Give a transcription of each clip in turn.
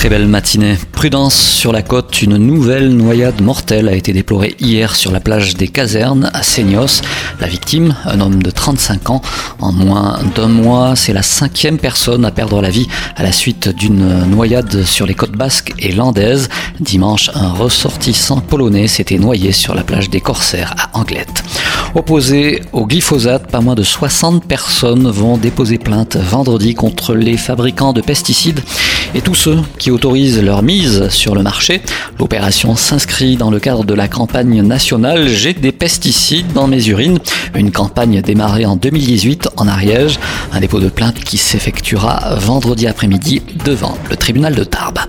Très belle matinée. Prudence sur la côte, une nouvelle noyade mortelle a été déplorée hier sur la plage des casernes à Seignos. La victime, un homme de 35 ans, en moins d'un mois, c'est la cinquième personne à perdre la vie à la suite d'une noyade sur les côtes basques et landaises. Dimanche, un ressortissant polonais s'était noyé sur la plage des Corsaires à Anglette. Opposés au glyphosate, pas moins de 60 personnes vont déposer plainte vendredi contre les fabricants de pesticides et tous ceux qui autorisent leur mise sur le marché. L'opération s'inscrit dans le cadre de la campagne nationale J'ai des pesticides dans mes urines, une campagne démarrée en 2018 en Ariège, un dépôt de plainte qui s'effectuera vendredi après-midi devant le tribunal de Tarbes.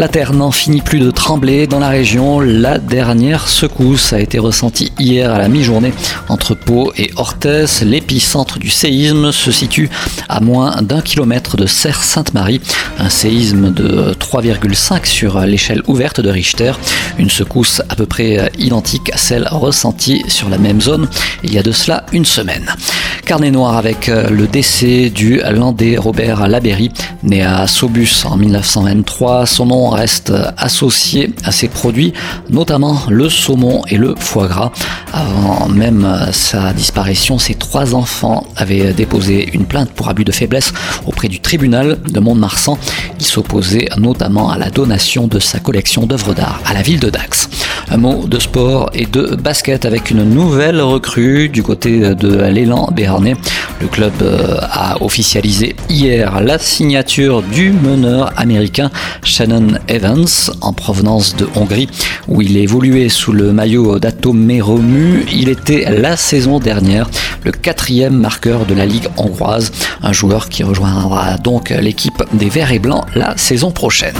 La terre n'en finit plus de trembler dans la région. La dernière secousse a été ressentie hier à la mi-journée entre Pau et Orthez. L'épicentre du séisme se situe à moins d'un kilomètre de Serre-Sainte-Marie. Un séisme de 3,5 sur l'échelle ouverte de Richter. Une secousse à peu près identique à celle ressentie sur la même zone il y a de cela une semaine. Carnet noir avec le décès du Landais Robert Laberry, né à Saubus en 1923. Son nom reste associé à ces produits, notamment le saumon et le foie gras. Avant même sa disparition, ses trois enfants avaient déposé une plainte pour abus de faiblesse auprès du tribunal de Mont-de-Marsan. S'opposait notamment à la donation de sa collection d'œuvres d'art à la ville de Dax. Un mot de sport et de basket avec une nouvelle recrue du côté de l'élan béarnais. Le club euh, a officialisé hier la signature du meneur américain Shannon Evans en provenance de Hongrie où il évoluait sous le maillot d'Atomé Romu. Il était la saison dernière le quatrième marqueur de la Ligue hongroise, un joueur qui rejoindra donc l'équipe des Verts et Blancs la saison prochaine.